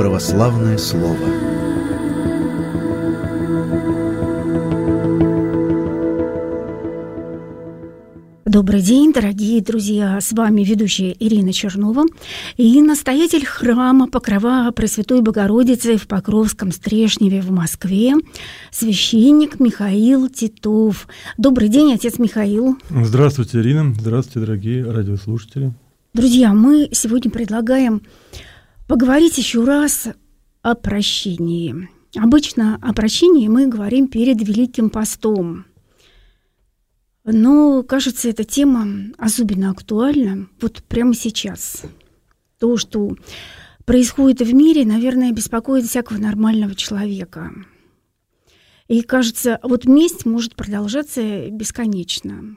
Православное слово Добрый день, дорогие друзья! С вами ведущая Ирина Чернова и настоятель храма Покрова Пресвятой Богородицы в Покровском Стрешневе в Москве, священник Михаил Титов. Добрый день, отец Михаил. Здравствуйте, Ирина. Здравствуйте, дорогие радиослушатели. Друзья, мы сегодня предлагаем поговорить еще раз о прощении. Обычно о прощении мы говорим перед Великим постом – но, кажется, эта тема особенно актуальна вот прямо сейчас. То, что происходит в мире, наверное, беспокоит всякого нормального человека. И кажется, вот месть может продолжаться бесконечно.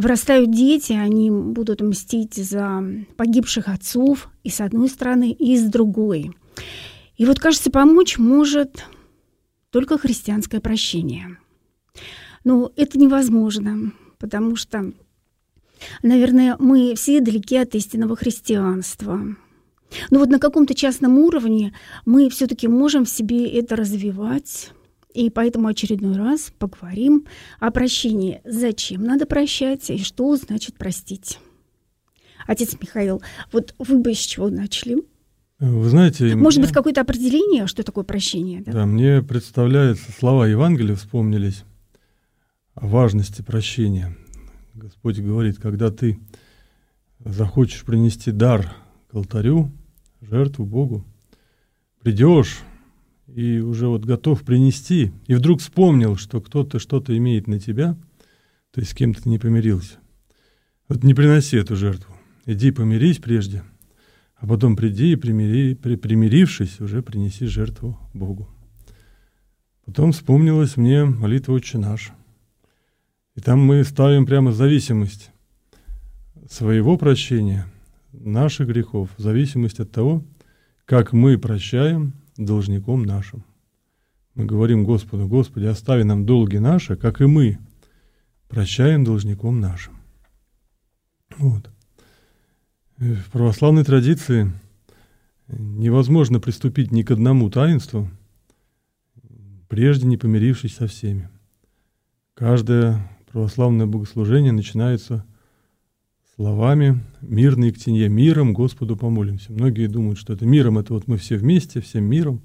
Вырастают дети, они будут мстить за погибших отцов и с одной стороны, и с другой. И вот, кажется, помочь может только христианское прощение – но это невозможно, потому что, наверное, мы все далеки от истинного христианства. Но вот на каком-то частном уровне мы все-таки можем в себе это развивать. И поэтому очередной раз поговорим о прощении. Зачем надо прощать и что значит простить? Отец Михаил, вот вы бы с чего начали? Вы знаете... Может мне... быть, какое-то определение, что такое прощение? Да, да мне представляются слова Евангелия, вспомнились о важности прощения. Господь говорит, когда ты захочешь принести дар к алтарю, жертву Богу, придешь и уже вот готов принести, и вдруг вспомнил, что кто-то что-то имеет на тебя, то есть с кем-то не помирился. Вот не приноси эту жертву. Иди помирись прежде, а потом приди и примири, при, примирившись, уже принеси жертву Богу. Потом вспомнилась мне молитва «Отче наш», и там мы ставим прямо зависимость своего прощения, наших грехов, зависимость от того, как мы прощаем должником нашим. Мы говорим Господу, Господи, остави нам долги наши, как и мы прощаем должником нашим. Вот. В православной традиции невозможно приступить ни к одному таинству, прежде не помирившись со всеми. Каждое православное богослужение начинается словами «мирный к тенье, миром Господу помолимся». Многие думают, что это миром, это вот мы все вместе, всем миром,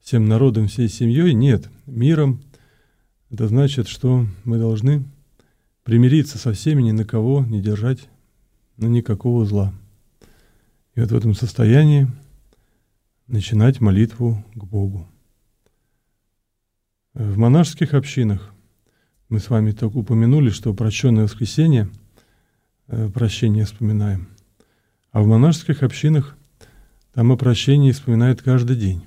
всем народом, всей семьей. Нет, миром – это значит, что мы должны примириться со всеми, ни на кого не держать на никакого зла. И вот в этом состоянии начинать молитву к Богу. В монашеских общинах мы с вами так упомянули, что прощенное воскресенье, э, прощение вспоминаем. А в монашеских общинах там о прощении вспоминают каждый день.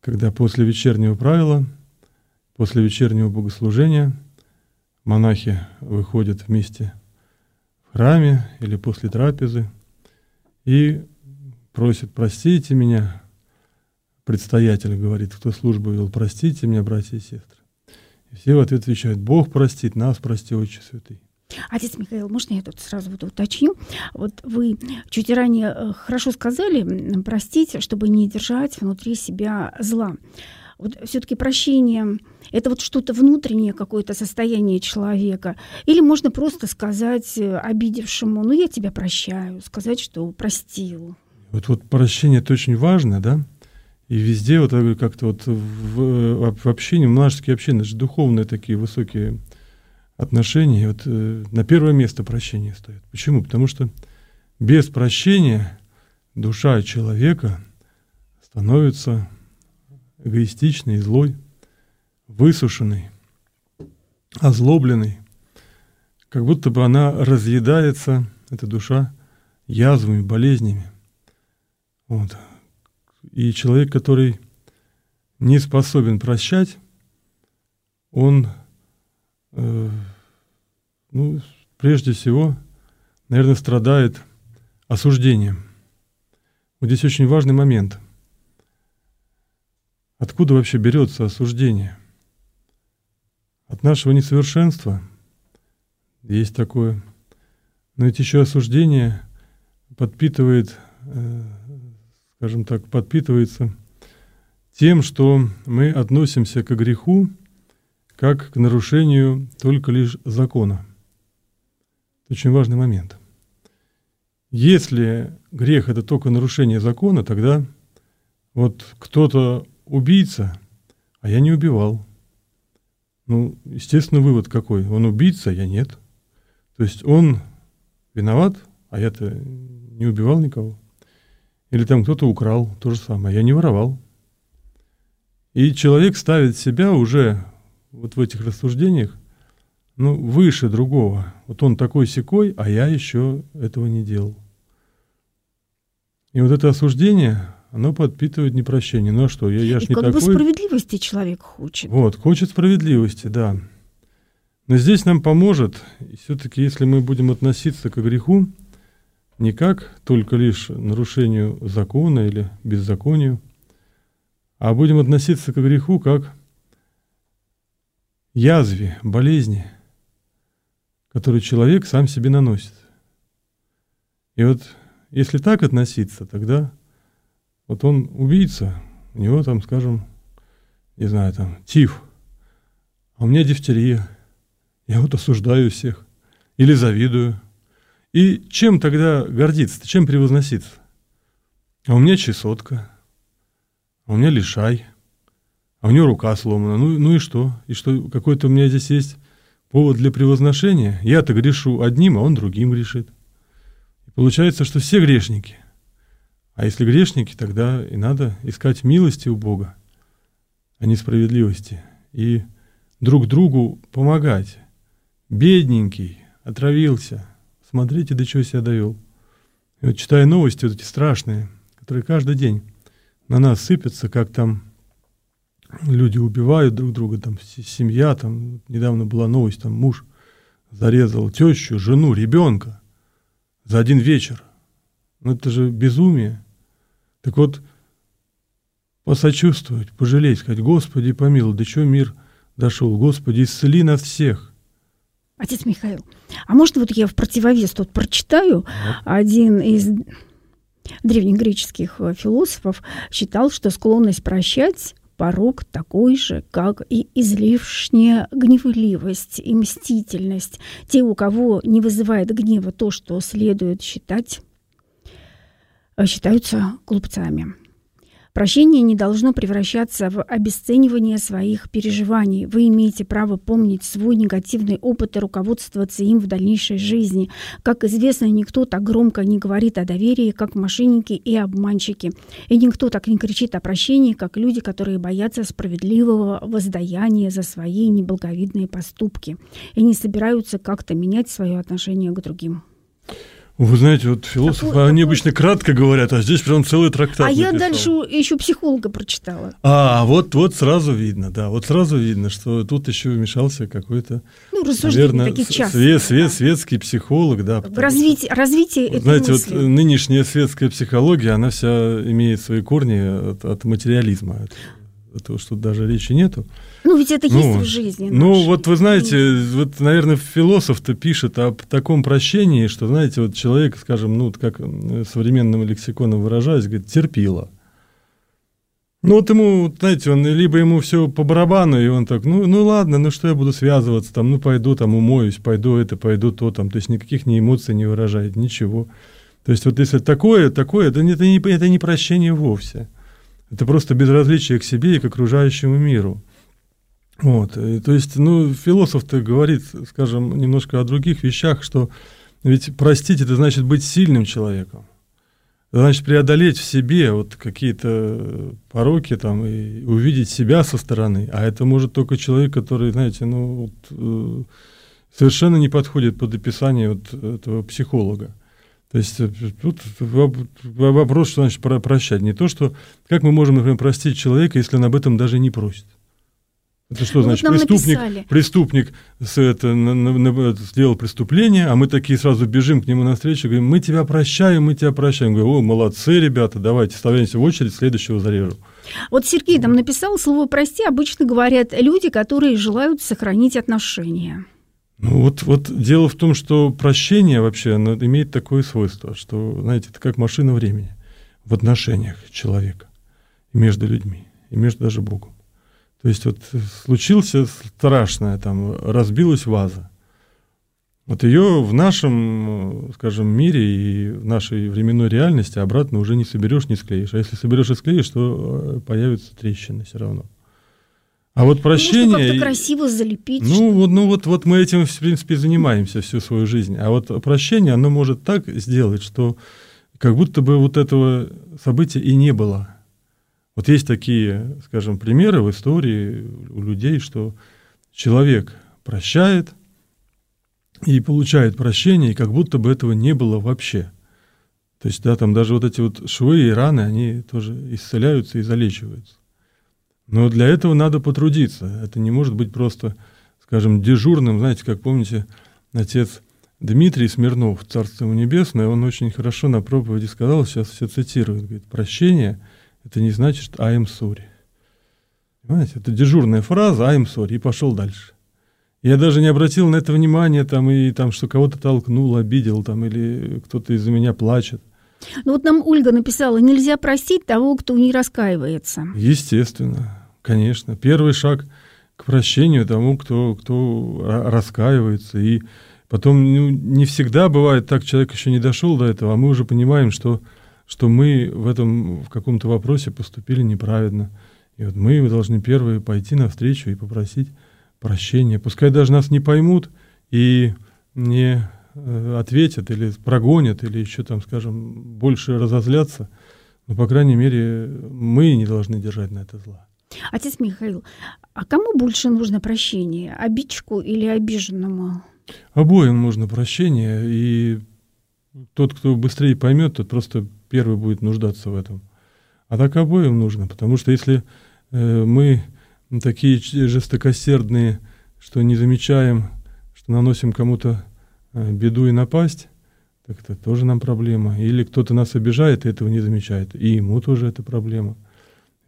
Когда после вечернего правила, после вечернего богослужения монахи выходят вместе в храме или после трапезы и просят «простите меня», предстоятель говорит, кто службу вел, «простите меня, братья и сестры». Все в ответ отвечают, Бог простит, нас прости, Отче Святый. Отец Михаил, можно я тут сразу вот уточню? Вот вы чуть ранее э, хорошо сказали, простить, чтобы не держать внутри себя зла. Вот все-таки прощение – это вот что-то внутреннее, какое-то состояние человека. Или можно просто сказать э, обидевшему, ну, я тебя прощаю, сказать, что простил. Вот, вот прощение – это очень важно, да? И везде вот как-то вот в, в общении, монашеские общины, это же духовные такие высокие отношения. И вот э, на первое место прощение стоит. Почему? Потому что без прощения душа человека становится эгоистичной, злой, высушенной, озлобленной. Как будто бы она разъедается, эта душа, язвами, болезнями. Вот. И человек, который не способен прощать, он, ну, прежде всего, наверное, страдает осуждением. Вот здесь очень важный момент. Откуда вообще берется осуждение? От нашего несовершенства есть такое. Но ведь еще осуждение подпитывает э, скажем так, подпитывается тем, что мы относимся к греху как к нарушению только лишь закона. Это очень важный момент. Если грех – это только нарушение закона, тогда вот кто-то убийца, а я не убивал. Ну, естественно, вывод какой? Он убийца, а я нет. То есть он виноват, а я-то не убивал никого. Или там кто-то украл, то же самое. Я не воровал. И человек ставит себя уже вот в этих рассуждениях, ну, выше другого. Вот он такой секой, а я еще этого не делал. И вот это осуждение, оно подпитывает непрощение. Ну а что, я, я ж и не как такой. бы справедливости человек хочет. Вот, хочет справедливости, да. Но здесь нам поможет, все-таки, если мы будем относиться к греху не как только лишь нарушению закона или беззаконию, а будем относиться к греху как язве, болезни, которую человек сам себе наносит. И вот если так относиться, тогда вот он убийца, у него там, скажем, не знаю, там, тиф, а у меня дифтерия. Я вот осуждаю всех или завидую. И чем тогда гордиться, чем превозноситься? А у меня чесотка, а у меня лишай, а у него рука сломана. Ну, ну и что? И что, какой-то у меня здесь есть повод для превозношения? Я-то грешу одним, а он другим грешит. И получается, что все грешники. А если грешники, тогда и надо искать милости у Бога, а не справедливости. И друг другу помогать. Бедненький, отравился. Смотрите, до чего себя довел. И вот читая новости вот эти страшные, которые каждый день на нас сыпятся, как там люди убивают друг друга, там семья, там недавно была новость, там муж зарезал тещу, жену, ребенка за один вечер. Ну это же безумие. Так вот, посочувствовать, пожалеть, сказать, Господи, помилуй, до чего мир дошел, Господи, исцели нас всех. Отец Михаил, а может вот я в противовес тут прочитаю? Вот. Один из древнегреческих э, философов считал, что склонность прощать порог такой же, как и излишняя гневливость и мстительность. Те, у кого не вызывает гнева то, что следует считать, э, считаются глупцами. Прощение не должно превращаться в обесценивание своих переживаний. Вы имеете право помнить свой негативный опыт и руководствоваться им в дальнейшей жизни. Как известно, никто так громко не говорит о доверии, как мошенники и обманщики. И никто так не кричит о прощении, как люди, которые боятся справедливого воздаяния за свои неблаговидные поступки и не собираются как-то менять свое отношение к другим. Вы знаете, вот философы, такой, они такой... обычно кратко говорят, а здесь прям целый трактат А написал. я дальше еще психолога прочитала. А, вот, вот сразу видно, да, вот сразу видно, что тут еще вмешался какой-то, ну, наверное, свет, свет, да. светский психолог, да. Развитие, развитие вот, Знаете, мысли. вот нынешняя светская психология, она вся имеет свои корни от, от материализма этого что даже речи нету. Ну, ведь это ну, есть в жизни. Ну, нашей. вот вы знаете, вот, наверное, философ-то пишет о таком прощении, что, знаете, вот человек, скажем, ну, как современным лексиконом выражаясь, говорит, терпила. Ну, вот ему, знаете, он либо ему все по барабану, и он так, ну, ну ладно, ну что я буду связываться, там, ну пойду там умоюсь, пойду это, пойду то, там, то есть никаких ни эмоций не выражает, ничего. То есть вот если такое, такое, это, это, не, это не прощение вовсе. Это просто безразличие к себе и к окружающему миру. Вот, и, то есть, ну, философ-то говорит, скажем, немножко о других вещах, что ведь простить это значит быть сильным человеком. Это значит преодолеть в себе вот какие-то пороки там и увидеть себя со стороны. А это может только человек, который, знаете, ну, вот, э, совершенно не подходит под описание вот этого психолога. То есть э, тут вопрос, что значит прощать. Не то, что как мы можем, например, простить человека, если он об этом даже не просит. Это что ну, значит? Вот преступник, написали. преступник с, это, на, на, на, сделал преступление, а мы такие сразу бежим к нему навстречу, говорим, мы тебя прощаем, мы тебя прощаем. Говорю, о, молодцы, ребята, давайте, ставляемся в очередь, следующего зарежу. Вот Сергей там написал слово «прости», обычно говорят люди, которые желают сохранить отношения. Ну вот, вот дело в том, что прощение вообще оно имеет такое свойство, что, знаете, это как машина времени. в отношениях человека между людьми, и между даже Богом. То есть вот случился страшное, там разбилась ваза. Вот ее в нашем, скажем, мире и в нашей временной реальности обратно уже не соберешь, не склеишь. А если соберешь и склеишь, то э, появятся трещины все равно. А вот прощение... Ну, как-то красиво залепить. Ну, вот, ну вот, вот мы этим, в принципе, занимаемся всю свою жизнь. А вот прощение, оно может так сделать, что как будто бы вот этого события и не было. Вот есть такие, скажем, примеры в истории у людей, что человек прощает и получает прощение, и как будто бы этого не было вообще. То есть, да, там даже вот эти вот швы и раны, они тоже исцеляются и залечиваются. Но для этого надо потрудиться. Это не может быть просто, скажем, дежурным. Знаете, как помните, отец Дмитрий Смирнов, Царство небесное, он очень хорошо на проповеди сказал, сейчас все цитирует, говорит, прощение – это не значит «I am sorry». Понимаете, это дежурная фраза «I am sorry» и пошел дальше. Я даже не обратил на это внимания, там, и там, что кого-то толкнул, обидел, там, или кто-то из-за меня плачет. Ну вот нам Ольга написала, нельзя простить того, кто не раскаивается. Естественно, конечно. Первый шаг к прощению тому, кто, кто раскаивается. И потом ну, не всегда бывает так, человек еще не дошел до этого, а мы уже понимаем, что, что мы в этом в каком-то вопросе поступили неправильно. И вот мы должны первые пойти навстречу и попросить прощения. Пускай даже нас не поймут и не Э, ответят или прогонят, или еще там, скажем, больше разозлятся, но, по крайней мере, мы не должны держать на это зла. Отец Михаил, а кому больше нужно прощение, обидчику или обиженному? Обоим нужно прощение, и тот, кто быстрее поймет, тот просто первый будет нуждаться в этом. А так обоим нужно, потому что если э, мы такие жестокосердные, что не замечаем, что наносим кому-то Э, беду и напасть, так это тоже нам проблема. Или кто-то нас обижает и этого не замечает, и ему тоже это проблема.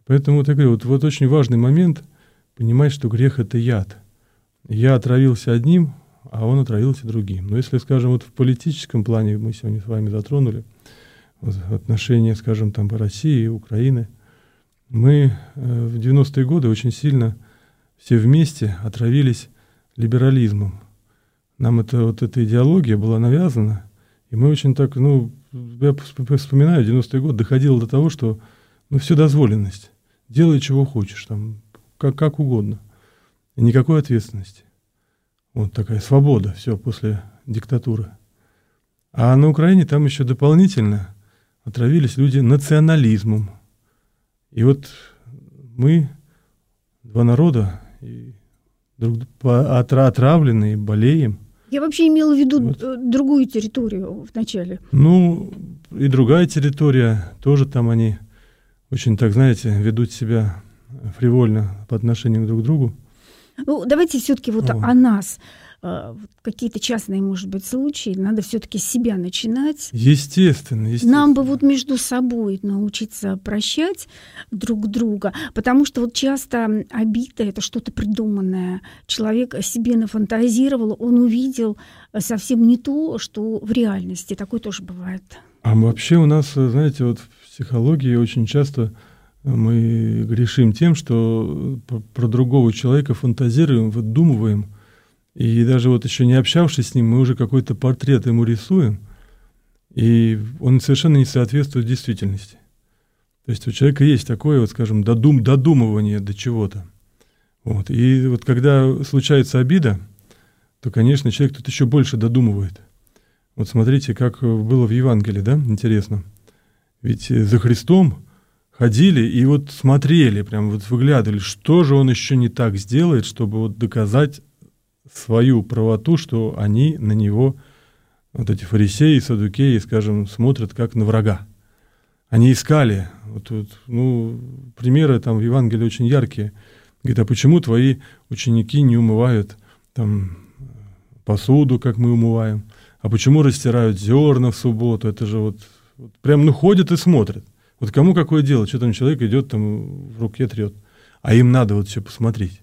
Поэтому вот я говорю, вот, вот очень важный момент понимать, что грех это яд. Я отравился одним, а он отравился другим. Но если, скажем, вот в политическом плане мы сегодня с вами затронули отношения, скажем, там России и Украины, мы э, в 90-е годы очень сильно все вместе отравились либерализмом. Нам это, вот эта идеология была навязана, и мы очень так, ну, я вспоминаю, 90-й год доходило до того, что, ну, все дозволенность. Делай, чего хочешь, там, как, как угодно. И никакой ответственности. Вот такая свобода, все, после диктатуры. А на Украине там еще дополнительно отравились люди национализмом. И вот мы, два народа, и друг, отравленные, болеем – я вообще имела в виду вот. Э, другую территорию вначале. Ну, и другая территория, тоже там они очень, так знаете, ведут себя фривольно по отношению друг к другу. Ну, давайте все-таки вот о, о нас. Э, какие-то частные, может быть, случаи, надо все-таки с себя начинать. Естественно, естественно. Нам бы вот между собой научиться прощать друг друга, потому что вот часто обида — это что-то придуманное. Человек себе нафантазировал, он увидел совсем не то, что в реальности. Такое тоже бывает. А вообще у нас, знаете, вот в психологии очень часто мы грешим тем, что про другого человека фантазируем, выдумываем — и даже вот еще не общавшись с ним, мы уже какой-то портрет ему рисуем, и он совершенно не соответствует действительности. То есть у человека есть такое, вот, скажем, додум, додумывание до чего-то. Вот. И вот когда случается обида, то, конечно, человек тут еще больше додумывает. Вот смотрите, как было в Евангелии, да, интересно. Ведь за Христом ходили и вот смотрели, прям вот выглядывали, что же он еще не так сделает, чтобы вот доказать свою правоту, что они на него, вот эти фарисеи, садукеи, скажем, смотрят как на врага. Они искали, вот, вот, ну, примеры там в Евангелии очень яркие. Говорит, а почему твои ученики не умывают там посуду, как мы умываем? А почему растирают зерна в субботу? Это же вот, вот прям, ну, ходят и смотрят. Вот кому какое дело, что там человек идет, там в руке трет. А им надо вот все посмотреть.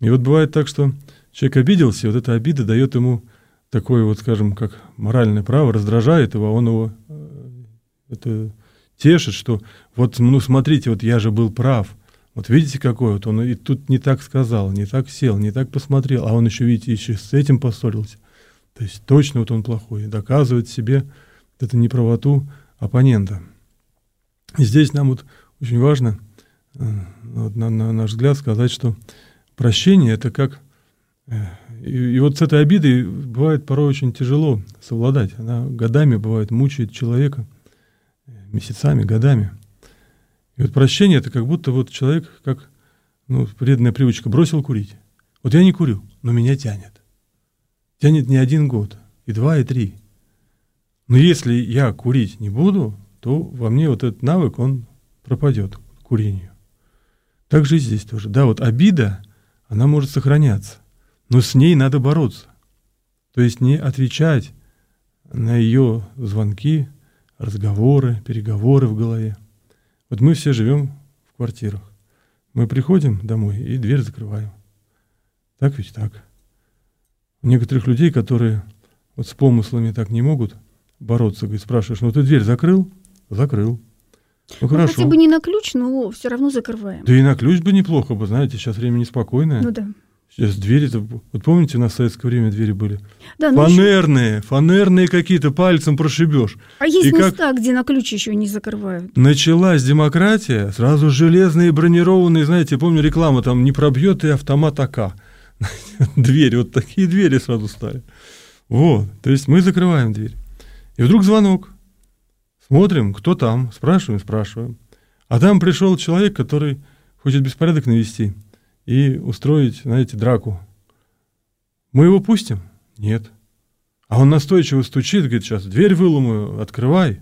И вот бывает так, что человек обиделся, и вот эта обида дает ему такое вот, скажем, как моральное право, раздражает его, а он его, э, это тешит, что вот, ну смотрите, вот я же был прав. Вот видите, какой вот он и тут не так сказал, не так сел, не так посмотрел, а он еще, видите, еще с этим поссорился. То есть точно вот он плохой, доказывает себе эту неправоту оппонента. И здесь нам вот очень важно, э, вот на, на наш взгляд, сказать, что прощение это как... Э, и, и вот с этой обидой бывает порой очень тяжело совладать. Она годами бывает мучает человека, э, месяцами, годами. И вот прощение это как будто вот человек, как ну, вредная привычка, бросил курить. Вот я не курю, но меня тянет. Тянет не один год, и два, и три. Но если я курить не буду, то во мне вот этот навык, он пропадет курению. Так же и здесь тоже. Да, вот обида, она может сохраняться, но с ней надо бороться. То есть не отвечать на ее звонки, разговоры, переговоры в голове. Вот мы все живем в квартирах. Мы приходим домой и дверь закрываем. Так ведь так. У некоторых людей, которые вот с помыслами так не могут бороться, говорит, спрашиваешь, ну ты дверь закрыл? Закрыл. Ну, ну хорошо. хотя бы не на ключ, но все равно закрываем. Да и на ключ бы неплохо бы, знаете, сейчас время неспокойное. Ну да. Сейчас двери-то, вот помните, у нас в советское время двери были Да, ну фанерные, фанерные какие-то, пальцем прошибешь. А есть И как- места, где на ключ еще не закрывают. Началась демократия, сразу железные бронированные, знаете, помню реклама, там не пробьет и автомат АК. Двери, вот такие двери сразу стали. Вот, то есть мы закрываем дверь. И вдруг звонок. Смотрим, кто там, спрашиваем, спрашиваем. А там пришел человек, который хочет беспорядок навести и устроить, знаете, драку. Мы его пустим? Нет. А он настойчиво стучит, говорит, сейчас дверь выломаю, открывай.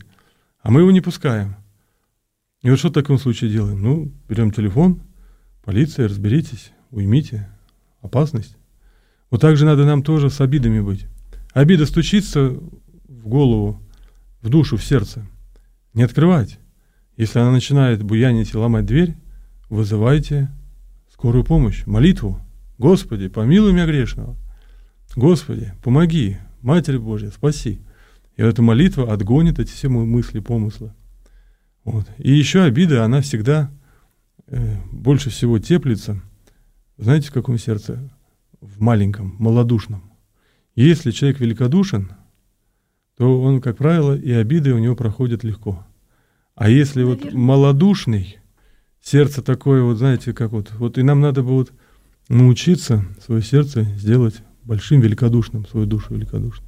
А мы его не пускаем. И вот что в таком случае делаем? Ну, берем телефон, полиция, разберитесь, уймите, опасность. Вот так же надо нам тоже с обидами быть. Обида стучится в голову, в душу, в сердце. Не открывать. Если она начинает буянить и ломать дверь, вызывайте скорую помощь, молитву. Господи, помилуй меня грешного. Господи, помоги, Матерь Божья, спаси. И эта молитва отгонит эти все мы- мысли, помыслы. Вот. И еще обида, она всегда э, больше всего теплится, знаете, в каком сердце? В маленьком, малодушном. Если человек великодушен, то он, как правило, и обиды у него проходят легко. А если вот малодушный, сердце такое, вот знаете, как вот, вот и нам надо бы вот научиться свое сердце сделать большим, великодушным, свою душу великодушным.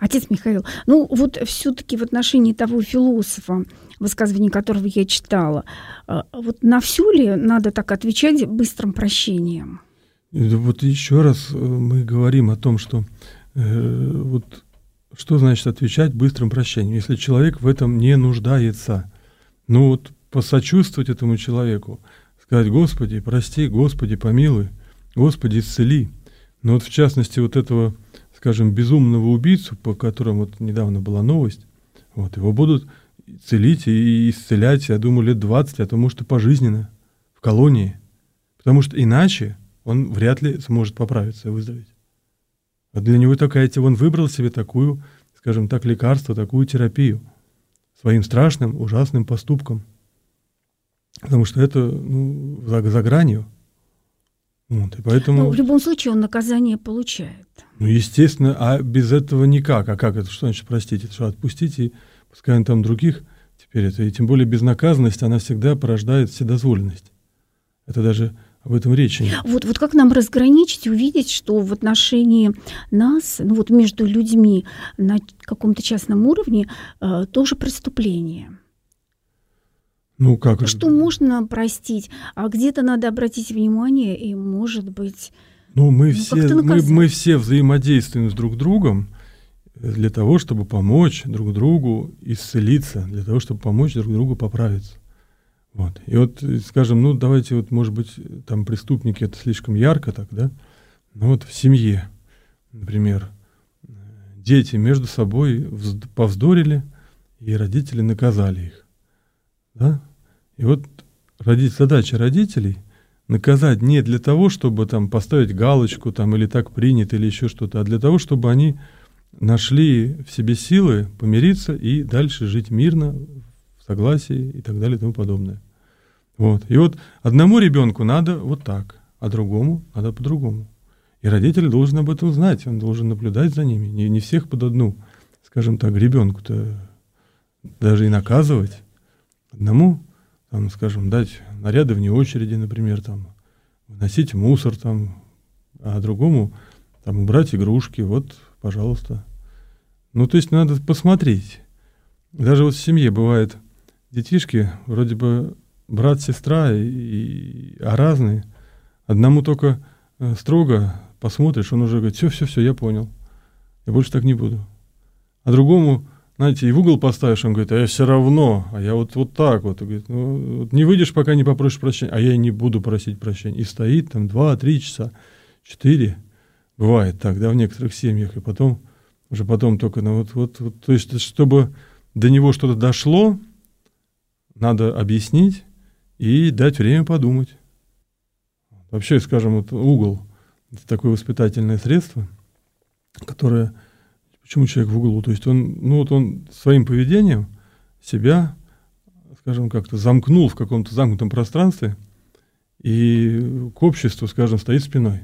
Отец Михаил, ну вот все-таки в отношении того философа, высказывание которого я читала, а, вот на всю ли надо так отвечать быстрым прощением? Вот еще раз э, мы говорим о том, что э, вот что значит отвечать быстрым прощением, если человек в этом не нуждается. Ну вот посочувствовать этому человеку, сказать, Господи, прости, Господи, помилуй, Господи, исцели. Но вот в частности вот этого, скажем, безумного убийцу, по которому вот недавно была новость, вот, его будут целить и исцелять, я думаю, лет 20, а то, может, и пожизненно в колонии. Потому что иначе он вряд ли сможет поправиться и выздороветь. А для него такая, те- он выбрал себе такую, скажем так, лекарство, такую терапию своим страшным, ужасным поступком. Потому что это ну, за, за гранью. Вот, и поэтому, Ну, в любом случае он наказание получает. ну, естественно, а без этого никак. А как это? Что значит простить? Это что, отпустить и пускай он там других теперь это. И тем более безнаказанность, она всегда порождает вседозволенность. Это даже об этом речи нет. Вот, вот как нам разграничить, увидеть, что в отношении нас, ну вот между людьми на каком-то частном уровне э, тоже преступление. Ну как? Что можно простить, а где-то надо обратить внимание, и, может быть, Ну, мы, Ну, все, мы, мы все взаимодействуем с друг другом э, для того, чтобы помочь друг другу исцелиться, для того, чтобы помочь друг другу поправиться. Вот. И вот, э, скажем, ну, давайте вот, может быть, там преступники, это слишком ярко так, да? Но вот в семье, например, э, дети между собой взд- повздорили, и родители наказали их. Да? И вот родить, задача родителей наказать не для того, чтобы там поставить галочку там или так принято или еще что-то, а для того, чтобы они нашли в себе силы помириться и дальше жить мирно в согласии и так далее и тому подобное. Вот. И вот одному ребенку надо вот так, а другому надо по-другому. И родитель должен об этом знать, он должен наблюдать за ними. Не, не всех под одну, скажем так, ребенку-то даже и наказывать. Одному, там, скажем, дать наряды вне очереди, например, там, выносить мусор, там, а другому там, убрать игрушки, вот, пожалуйста. Ну, то есть надо посмотреть. Даже вот в семье бывает детишки, вроде бы брат, сестра, и, и, а разные. Одному только э, строго посмотришь, он уже говорит, все, все, все, я понял. Я больше так не буду. А другому, знаете, и в угол поставишь, он говорит, а я все равно, а я вот, вот так вот. говорит, ну, вот не выйдешь, пока не попросишь прощения, а я не буду просить прощения. И стоит там два-три часа, четыре, бывает так, да, в некоторых семьях, и потом, уже потом только, ну вот, вот, вот то есть, чтобы до него что-то дошло, надо объяснить и дать время подумать. Вообще, скажем, вот угол – это такое воспитательное средство, которое Почему человек в углу? То есть он, ну вот он своим поведением себя, скажем, как-то замкнул в каком-то замкнутом пространстве и к обществу, скажем, стоит спиной.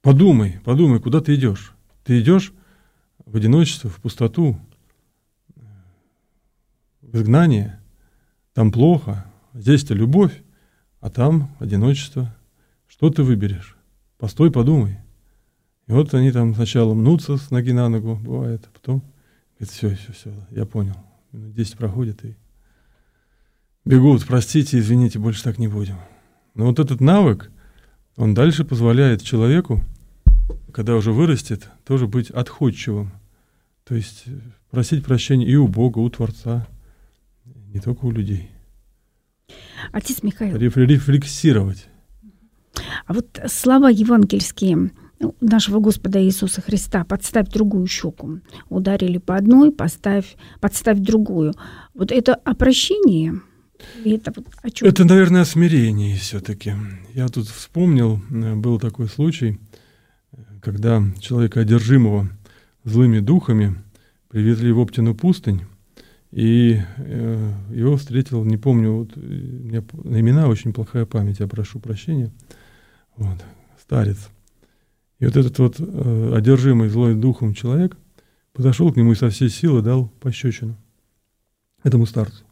Подумай, подумай, куда ты идешь. Ты идешь в одиночество, в пустоту, в изгнание. Там плохо, здесь-то любовь, а там одиночество. Что ты выберешь? Постой, подумай. И вот они там сначала мнутся с ноги на ногу, бывает, а потом говорят, все, все, все, я понял. Минут 10 проходит и бегут, простите, извините, больше так не будем. Но вот этот навык, он дальше позволяет человеку, когда уже вырастет, тоже быть отходчивым. То есть просить прощения и у Бога, у Творца, не только у людей. Отец Михаил. Рефлексировать. А вот слова евангельские, нашего Господа Иисуса Христа, подставь другую щеку. Ударили по одной, поставь, подставь другую. Вот это о прощении? Это, вот о чем? это, наверное, о смирении все-таки. Я тут вспомнил, э, был такой случай, когда человека, одержимого злыми духами, привезли в Оптину пустынь, и э, его встретил, не помню, вот, э, меня на имена очень плохая память, я прошу прощения, вот, старец – и вот этот вот э, одержимый злой духом человек подошел к нему и со всей силы дал пощечину этому старцу.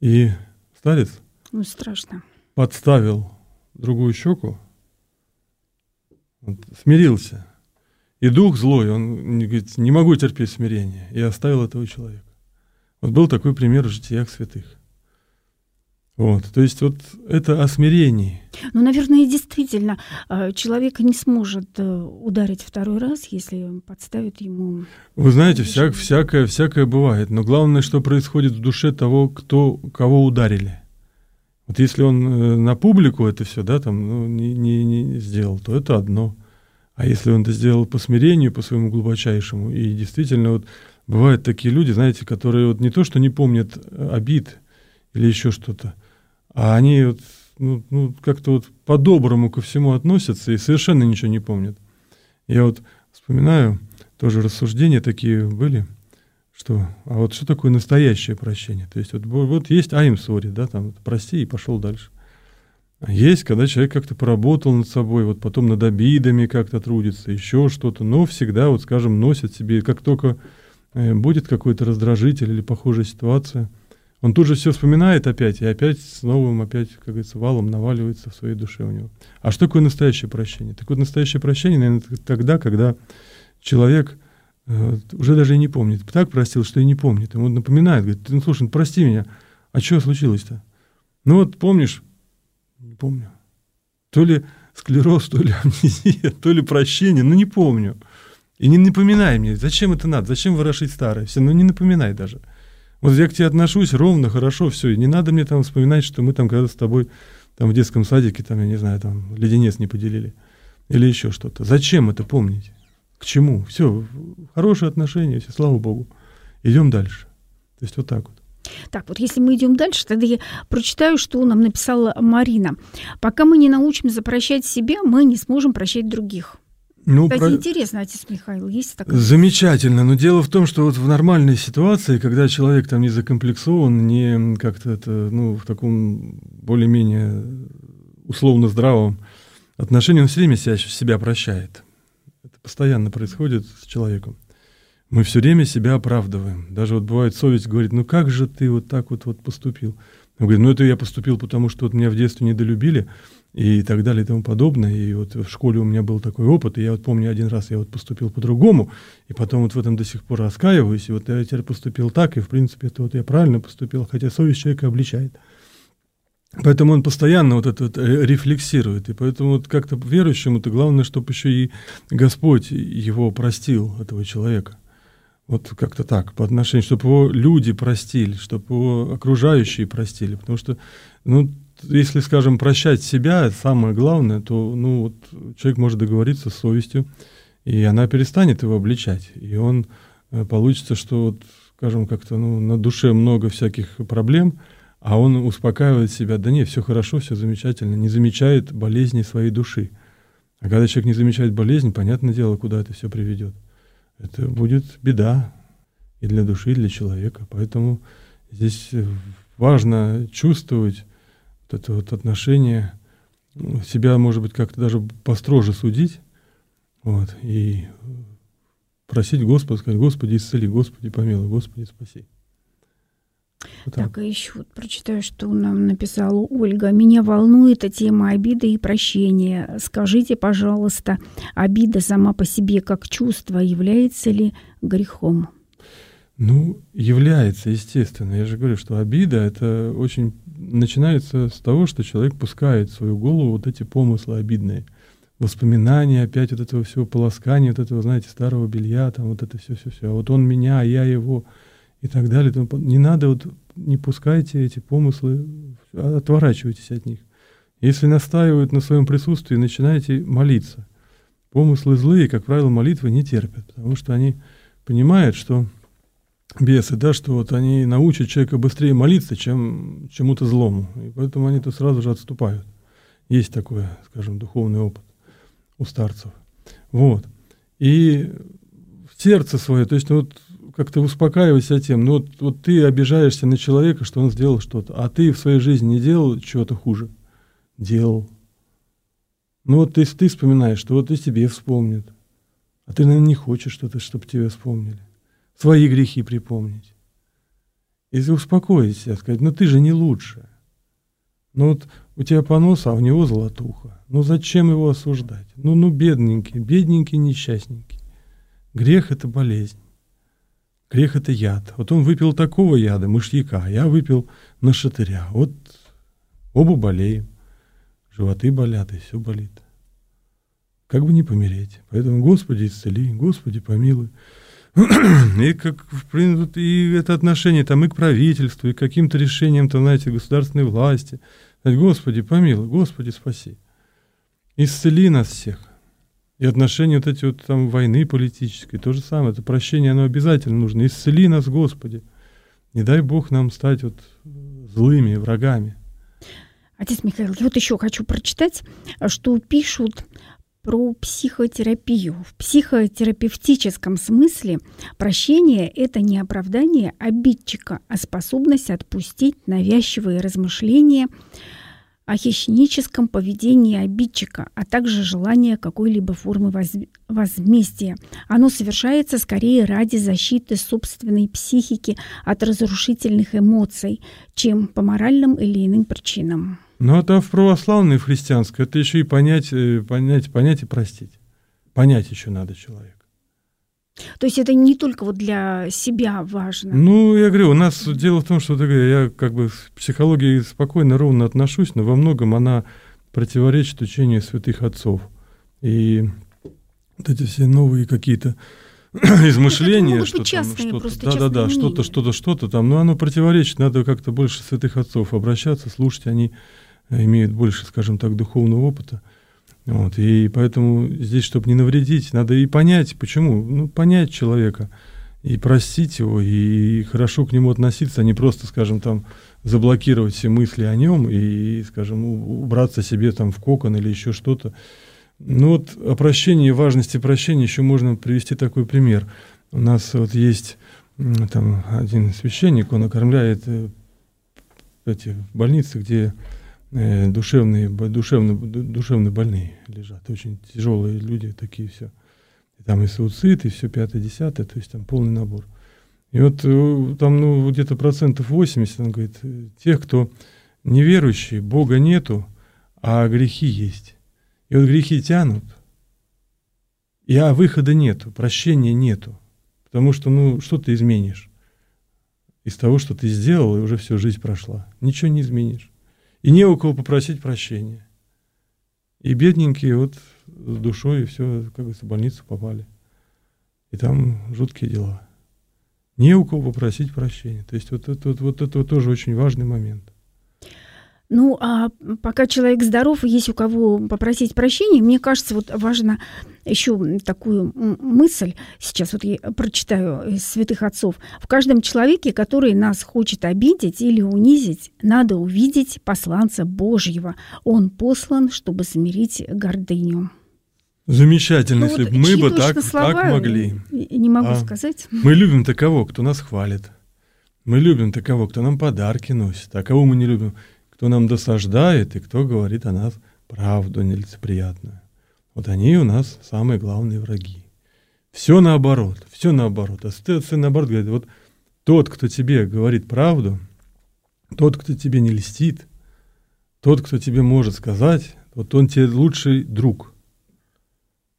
И старец ну, страшно. подставил другую щеку, вот, смирился. И дух злой, он говорит, не могу терпеть смирение, и оставил этого человека. Вот был такой пример в житиях святых. Вот, то есть вот это о смирении. Ну, наверное, действительно, э, человек не сможет э, ударить второй раз, если подставит ему... Вы знаете, всяк, всякое, всякое бывает, но главное, что происходит в душе того, кто, кого ударили. Вот если он э, на публику это все, да, там, ну, не, не, не сделал, то это одно. А если он это сделал по смирению, по своему глубочайшему, и действительно вот бывают такие люди, знаете, которые вот не то, что не помнят обид или еще что-то, а они вот, ну, ну, как-то вот по-доброму ко всему относятся и совершенно ничего не помнят. Я вот вспоминаю, тоже рассуждения такие были, что, а вот что такое настоящее прощение? То есть вот, вот есть I'm sorry, да, там, прости и пошел дальше. А есть, когда человек как-то поработал над собой, вот потом над обидами как-то трудится, еще что-то, но всегда, вот скажем, носит себе, как только э, будет какой-то раздражитель или похожая ситуация – он тут же все вспоминает опять, и опять с новым, опять, как говорится, валом наваливается в своей душе у него. А что такое настоящее прощение? Так вот, настоящее прощение, наверное, тогда, когда человек э, уже даже и не помнит. Так простил, что и не помнит. Ему напоминает, говорит, ну слушай, ну, прости меня, а что случилось-то? Ну вот помнишь? Не помню. То ли склероз, то ли амнезия, то ли прощение, ну не помню. И не напоминай мне, зачем это надо, зачем ворошить старое, все, ну не напоминай даже. Вот я к тебе отношусь ровно, хорошо, все. И не надо мне там вспоминать, что мы там когда с тобой там в детском садике, там, я не знаю, там леденец не поделили. Или еще что-то. Зачем это помнить? К чему? Все, хорошие отношения, все, слава богу. Идем дальше. То есть вот так вот. Так, вот если мы идем дальше, тогда я прочитаю, что нам написала Марина. Пока мы не научимся прощать себя, мы не сможем прощать других. Ну, Кстати, про... интересно, отец Михаил, есть такое? Замечательно, но дело в том, что вот в нормальной ситуации, когда человек там не закомплексован, не как-то это, ну, в таком более-менее условно здравом отношении, он все время себя, себя прощает. Это постоянно происходит с человеком. Мы все время себя оправдываем. Даже вот бывает совесть говорит, ну как же ты вот так вот, вот поступил? Он говорит, ну это я поступил, потому что вот меня в детстве недолюбили, и так далее и тому подобное. И вот в школе у меня был такой опыт, и я вот помню один раз я вот поступил по-другому, и потом вот в этом до сих пор раскаиваюсь, и вот я теперь поступил так, и в принципе это вот я правильно поступил, хотя совесть человека обличает. Поэтому он постоянно вот это вот э, рефлексирует. И поэтому вот как-то верующему-то главное, чтобы еще и Господь его простил, этого человека. Вот как-то так, по отношению, чтобы его люди простили, чтобы его окружающие простили. Потому что, ну, если, скажем, прощать себя, самое главное, то ну, вот, человек может договориться с совестью, и она перестанет его обличать. И он э, получится, что, вот, скажем, как-то ну, на душе много всяких проблем, а он успокаивает себя, да нет, все хорошо, все замечательно, не замечает болезни своей души. А когда человек не замечает болезнь, понятное дело, куда это все приведет. Это будет беда и для души, и для человека. Поэтому здесь важно чувствовать вот это вот отношение, себя, может быть, как-то даже построже судить, вот, и просить Господа, сказать, Господи, исцели, Господи, помилуй, Господи, спаси. Вот так. и еще вот прочитаю, что нам написала Ольга. Меня волнует эта тема обиды и прощения. Скажите, пожалуйста, обида сама по себе как чувство является ли грехом? Ну, является, естественно. Я же говорю, что обида это очень начинается с того, что человек пускает в свою голову вот эти помыслы обидные. Воспоминания опять вот этого всего полоскания, вот этого, знаете, старого белья, там вот это все-все-все. А вот он меня, а я его и так далее. Не надо, вот не пускайте эти помыслы, отворачивайтесь от них. Если настаивают на своем присутствии, начинайте молиться. Помыслы злые, как правило, молитвы не терпят, потому что они понимают, что бесы, да, что вот они научат человека быстрее молиться, чем чему-то злому. И поэтому они-то сразу же отступают. Есть такой, скажем, духовный опыт у старцев. Вот. И в сердце свое, то есть вот как-то успокаивать себя тем, ну вот, вот ты обижаешься на человека, что он сделал что-то, а ты в своей жизни не делал чего-то хуже? Делал. Ну вот если ты вспоминаешь, что вот и тебе вспомнят, а ты, наверное, не хочешь что-то, чтобы тебе вспомнили свои грехи припомнить. Если успокоить себя, сказать, ну ты же не лучше. Ну вот у тебя понос, а у него золотуха. Ну зачем его осуждать? Ну, ну бедненький, бедненький, несчастненький. Грех – это болезнь. Грех – это яд. Вот он выпил такого яда, мышьяка, а я выпил на шатыря. Вот оба болеем. Животы болят, и все болит. Как бы не помереть. Поэтому, Господи, исцели, Господи, помилуй. И, как, и это отношение там и к правительству, и к каким-то решениям, там, знаете, государственной власти. Господи, помилуй, Господи, спаси. Исцели нас всех. И отношения вот эти вот там войны политической, то же самое. Это прощение, оно обязательно нужно. Исцели нас, Господи. Не дай Бог нам стать вот злыми врагами. Отец Михаил, я вот еще хочу прочитать, что пишут про психотерапию. В психотерапевтическом смысле прощение – это не оправдание обидчика, а способность отпустить навязчивые размышления о хищническом поведении обидчика, а также желание какой-либо формы возмездия. Оно совершается скорее ради защиты собственной психики от разрушительных эмоций, чем по моральным или иным причинам. Ну, это в православной, в христианской, это еще и понять, э, понять, понять и простить. Понять еще надо человека. То есть это не только вот для себя важно. Ну, я говорю, у нас дело в том, что я как бы в психологии спокойно, ровно отношусь, но во многом она противоречит учению святых отцов. И вот эти все новые какие-то измышления, что там что-то, да-да-да, что-то, что-то, что-то там, но оно противоречит, надо как-то больше святых отцов обращаться, слушать, они имеют больше, скажем так, духовного опыта. Вот, и поэтому здесь, чтобы не навредить, надо и понять, почему. Ну, понять человека, и простить его, и хорошо к нему относиться, а не просто, скажем, там, заблокировать все мысли о нем и, скажем, убраться себе там в кокон или еще что-то. Ну вот о прощении, важности прощения еще можно привести такой пример. У нас вот есть там один священник, он окормляет э, эти больницы, где душевные, душевно, душевно больные лежат, очень тяжелые люди такие все. И там и суицид, и все пятое, десятое, то есть там полный набор. И вот э, там ну, где-то процентов 80, он говорит, тех, кто неверующие, Бога нету, а грехи есть. И вот грехи тянут, и а выхода нету, прощения нету. Потому что, ну, что ты изменишь? Из того, что ты сделал, и уже всю жизнь прошла. Ничего не изменишь. И не у кого попросить прощения. И бедненькие вот с душой все, как говорится, в больницу попали. И там жуткие дела. Не у кого попросить прощения. То есть вот это вот, вот, это вот тоже очень важный момент. Ну, а пока человек здоров есть у кого попросить прощения, мне кажется, вот важно еще такую мысль, сейчас вот я прочитаю из святых отцов. В каждом человеке, который нас хочет обидеть или унизить, надо увидеть посланца Божьего. Он послан, чтобы смирить гордыню. Замечательно, ну, если вот бы мы бы так, так могли. Не могу а, сказать. Мы любим такого, кто нас хвалит. Мы любим такого, кто нам подарки носит. А кого мы не любим? Кто нам досаждает и кто говорит о нас правду нелицеприятную. Вот они у нас самые главные враги. Все наоборот, все наоборот. А ситуация наоборот говорит, вот тот, кто тебе говорит правду, тот, кто тебе не льстит, тот, кто тебе может сказать, вот он тебе лучший друг.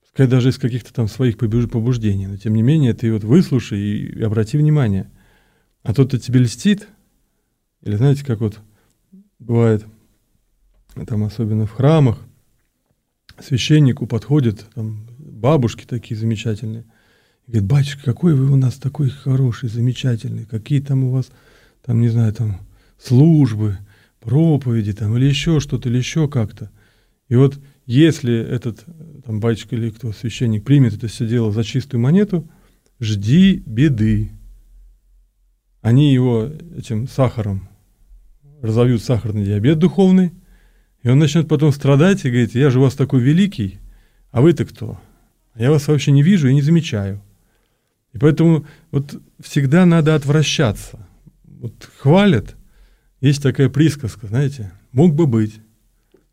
Пускай даже из каких-то там своих побуждений, но тем не менее ты вот выслушай и, обрати внимание. А тот, кто тебе льстит, или знаете, как вот бывает, там особенно в храмах, священнику подходят там, бабушки такие замечательные, говорит, батюшка, какой вы у нас такой хороший, замечательный, какие там у вас, там, не знаю, там, службы, проповеди, там, или еще что-то, или еще как-то. И вот если этот там, батюшка или кто, священник, примет это все дело за чистую монету, жди беды. Они его этим сахаром разовьют сахарный диабет духовный, и он начнет потом страдать и говорит, я же у вас такой великий, а вы-то кто? Я вас вообще не вижу и не замечаю. И поэтому вот всегда надо отвращаться. Вот хвалят, есть такая присказка, знаете, мог бы быть.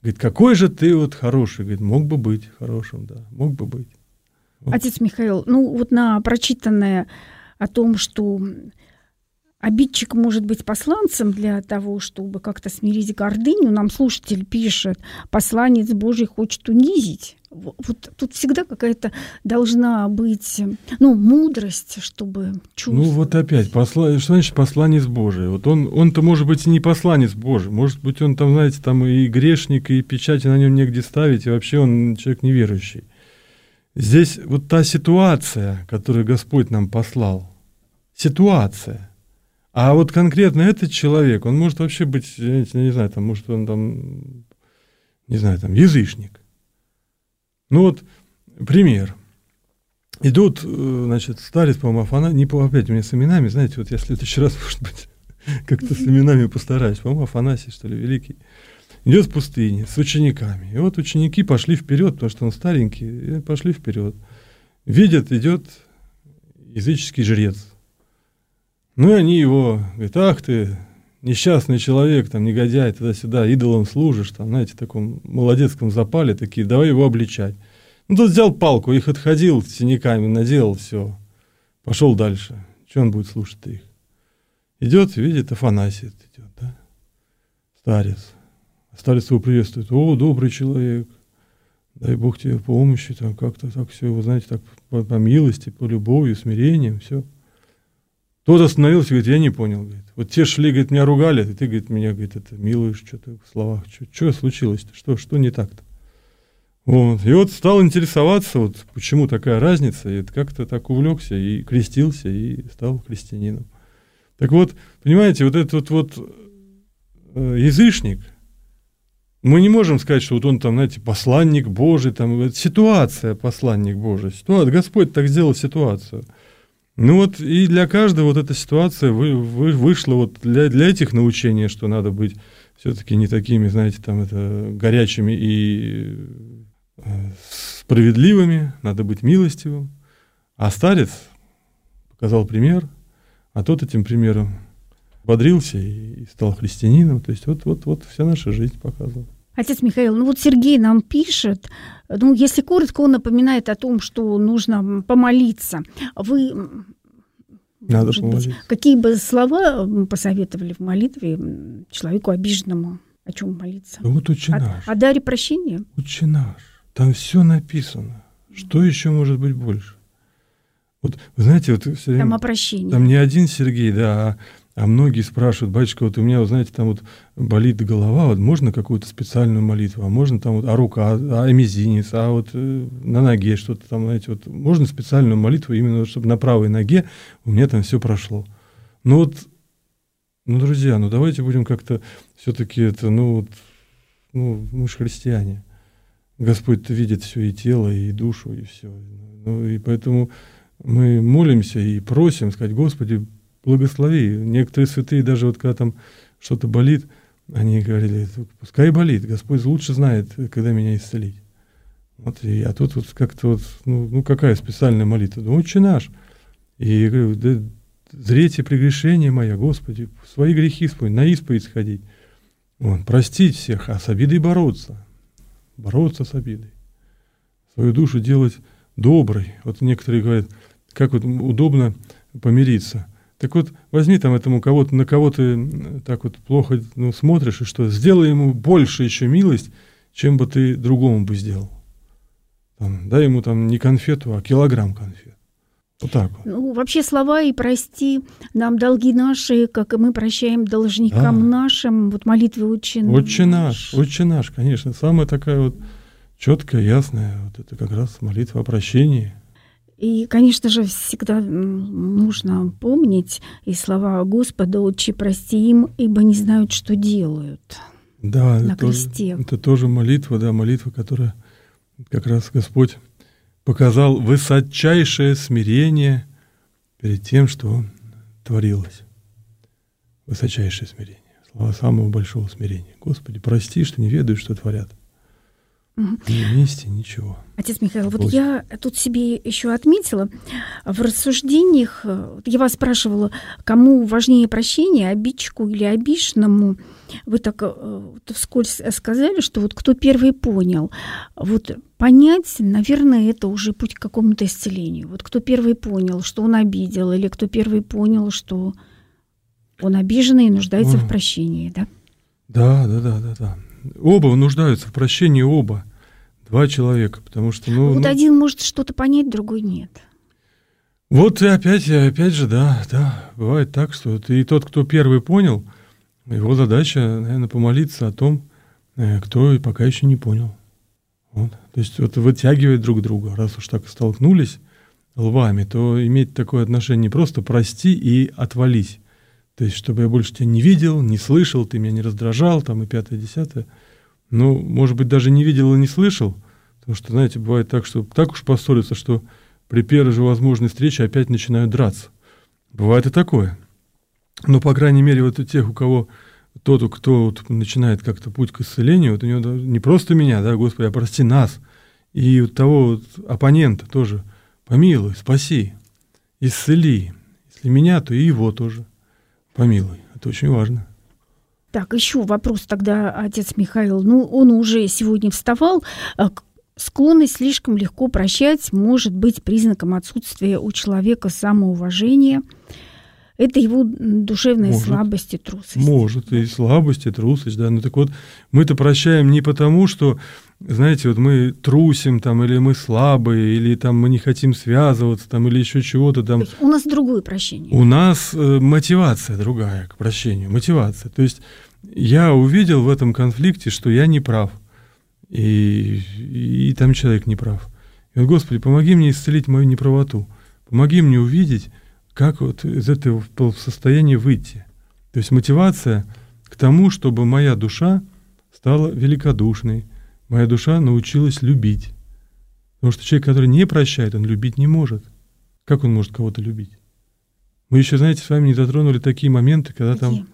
Говорит, какой же ты вот хороший. Говорит, мог бы быть хорошим, да, мог бы быть. Вот. Отец Михаил, ну вот на прочитанное о том, что обидчик может быть посланцем для того, чтобы как-то смирить гордыню. Нам слушатель пишет, посланец Божий хочет унизить. Вот тут всегда какая-то должна быть, ну, мудрость, чтобы чувствовать. Ну, вот опять, посла... что значит посланец Божий? Вот он, он-то, может быть, и не посланец Божий. Может быть, он там, знаете, там и грешник, и печати на нем негде ставить, и вообще он человек неверующий. Здесь вот та ситуация, которую Господь нам послал, ситуация – а вот конкретно этот человек, он может вообще быть, я не знаю, там, может он там, не знаю, там, язычник. Ну вот, пример. Идут, э, значит, старец, по-моему, Афана, не по, опять у меня с именами, знаете, вот я в следующий раз, может быть, как-то с именами постараюсь, по-моему, Афанасий, что ли, великий, идет в пустыне с учениками. И вот ученики пошли вперед, потому что он старенький, и пошли вперед. Видят, идет языческий жрец, ну и они его, говорят, ах ты, несчастный человек, там, негодяй, туда-сюда, идолом служишь, там, знаете, в таком молодецком запале, такие, давай его обличать. Ну, тот взял палку, их отходил синяками, наделал, все, пошел дальше. Что он будет слушать-то их? Идет, видит, Афанасий идет, да? Старец. Старец его приветствует. О, добрый человек, дай Бог тебе помощи, там как-то так все, вы знаете, так по, по милости, по любовью, смирением, все. Тот остановился, говорит, я не понял, говорит. Вот те шли, говорит, меня ругали, а ты, говорит, меня, говорит, это милуешь что-то в словах. Что, случилось-то? Что, что не так-то? Вот. И вот стал интересоваться, вот почему такая разница, и как-то так увлекся, и крестился, и стал христианином. Так вот, понимаете, вот этот вот, э, язычник, мы не можем сказать, что вот он там, знаете, посланник Божий, там, ситуация посланник Божий. Ситуация, Господь так сделал ситуацию – ну вот и для каждого вот эта ситуация вы, вы, вышла вот для, для этих научений, что надо быть все-таки не такими, знаете, там это горячими и справедливыми, надо быть милостивым. А старец показал пример, а тот этим примером бодрился и стал христианином. То есть вот, вот, вот вся наша жизнь показывала. Отец Михаил, ну вот Сергей нам пишет, ну если коротко, он напоминает о том, что нужно помолиться. Вы надо Может помолиться. Быть, какие бы слова посоветовали в молитве человеку обиженному? О чем молиться? Да вот отче наш. О, о даре прощения? Отче наш. Там все написано. Что еще может быть больше? Вот, вы знаете, вот все время, Там о прощении. Там не один Сергей, да, а а многие спрашивают, батюшка, вот у меня, вот, знаете, там вот болит голова, вот можно какую-то специальную молитву, а можно там вот, а рука, а, а мизинец, а вот э, на ноге что-то там, знаете, вот можно специальную молитву именно, чтобы на правой ноге у меня там все прошло. Ну вот, ну, друзья, ну давайте будем как-то все-таки это, ну вот, ну, мы же христиане. Господь видит все и тело, и душу, и все. Ну, и поэтому мы молимся и просим сказать, Господи, благослови. Некоторые святые, даже вот когда там что-то болит, они говорили, пускай болит, Господь лучше знает, когда меня исцелить. Вот, и, а тут вот как-то вот, ну, ну какая специальная молитва? Ну, отче наш. И я говорю, да, зрите прегрешение моя, Господи, свои грехи вспомни, на исповедь сходить. Вот, простить всех, а с обидой бороться. Бороться с обидой. Свою душу делать доброй. Вот некоторые говорят, как вот удобно помириться – так вот, возьми там этому кого-то, на кого ты так вот плохо ну, смотришь, и что, сделай ему больше еще милость, чем бы ты другому бы сделал. Там, дай ему там не конфету, а килограмм конфет. Вот так вот. Ну, вообще слова и прости нам долги наши, как и мы прощаем должникам да. нашим. Вот молитвы отче наш. Отче наш, отче наш, конечно. Самая такая вот четкая, ясная, вот это как раз молитва о прощении – и, конечно же, всегда нужно помнить и слова Господа, «Отче, прости им, ибо не знают, что делают». Да, на это кресте. Тоже, это тоже молитва, да, молитва, которая как раз Господь показал высочайшее смирение перед тем, что творилось. Высочайшее смирение. Слова самого большого смирения. Господи, прости, что не ведаю, что творят. Угу. Вместе ничего. Отец Михаил, вот я тут себе еще отметила, в рассуждениях, э, я вас спрашивала, кому важнее прощение, обидчику или обиженному, вы так э, вскользь сказали, что вот кто первый понял. Вот понять, наверное, это уже путь к какому-то исцелению. Вот кто первый понял, что он обидел, или кто первый понял, что он обиженный и нуждается О. в прощении, да? Да, да, да, да, да. Оба нуждаются в прощении, оба. Два человека, потому что... Ну, вот ну, один может что-то понять, другой нет. Вот и опять, и опять же, да, да, бывает так, что ты и тот, кто первый понял, его задача, наверное, помолиться о том, э, кто пока еще не понял. Вот. То есть вот вытягивать друг друга. Раз уж так столкнулись лбами, то иметь такое отношение не просто прости и отвались, то есть, чтобы я больше тебя не видел, не слышал, ты меня не раздражал, там и пятое, десятое. Ну, может быть, даже не видел и не слышал, потому что, знаете, бывает так, что так уж поссорятся, что при первой же возможной встрече опять начинают драться. Бывает и такое. Но, по крайней мере, вот у тех, у кого тот, кто вот начинает как-то путь к исцелению, вот у него не просто меня, да, Господи, а прости нас. И у того вот оппонента тоже помилуй, спаси, исцели. Если меня, то и его тоже. Помилуй. Это очень важно. Так, еще вопрос тогда, отец Михаил. Ну, он уже сегодня вставал. А склонность слишком легко прощать может быть признаком отсутствия у человека самоуважения. Это его душевная может, слабость и трусость. Может, и слабость, и трусость, да. Ну так вот, мы-то прощаем не потому, что знаете, вот мы трусим там, или мы слабые, или там мы не хотим связываться, там, или еще чего-то там. То есть у нас другое прощение. У нас э, мотивация другая к прощению, мотивация. То есть я увидел в этом конфликте, что я не прав, и, и, и там человек не прав. И вот, Господи, помоги мне исцелить мою неправоту, помоги мне увидеть, как вот из этого состояния выйти. То есть мотивация к тому, чтобы моя душа стала великодушной, Моя душа научилась любить. Потому что человек, который не прощает, он любить не может. Как он может кого-то любить? Мы еще, знаете, с вами не затронули такие моменты, когда Какие? там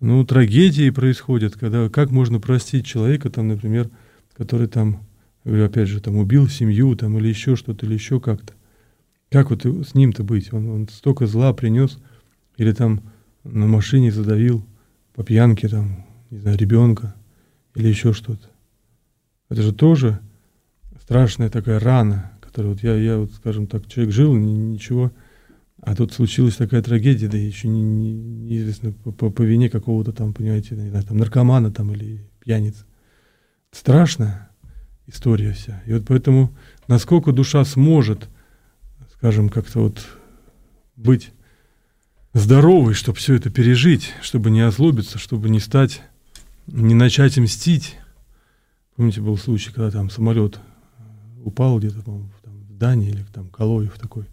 ну, трагедии происходят, когда как можно простить человека, там, например, который там говорю, опять же, там убил семью, там, или еще что-то, или еще как-то. Как вот с ним-то быть? Он, он столько зла принес, или там на машине задавил по пьянке, там, не знаю, ребенка, или еще что-то. Это же тоже страшная такая рана, которая вот я, я вот, скажем так, человек жил, ничего, а тут случилась такая трагедия, да еще не, не, неизвестно по, по, по вине какого-то там, понимаете, не знаю, там наркомана там или пьяницы. Страшная история вся. И вот поэтому, насколько душа сможет, скажем, как-то вот быть здоровой, чтобы все это пережить, чтобы не озлобиться, чтобы не стать, не начать мстить. Помните, был случай, когда там самолет упал где-то, по-моему, в Дании или там Калоев такой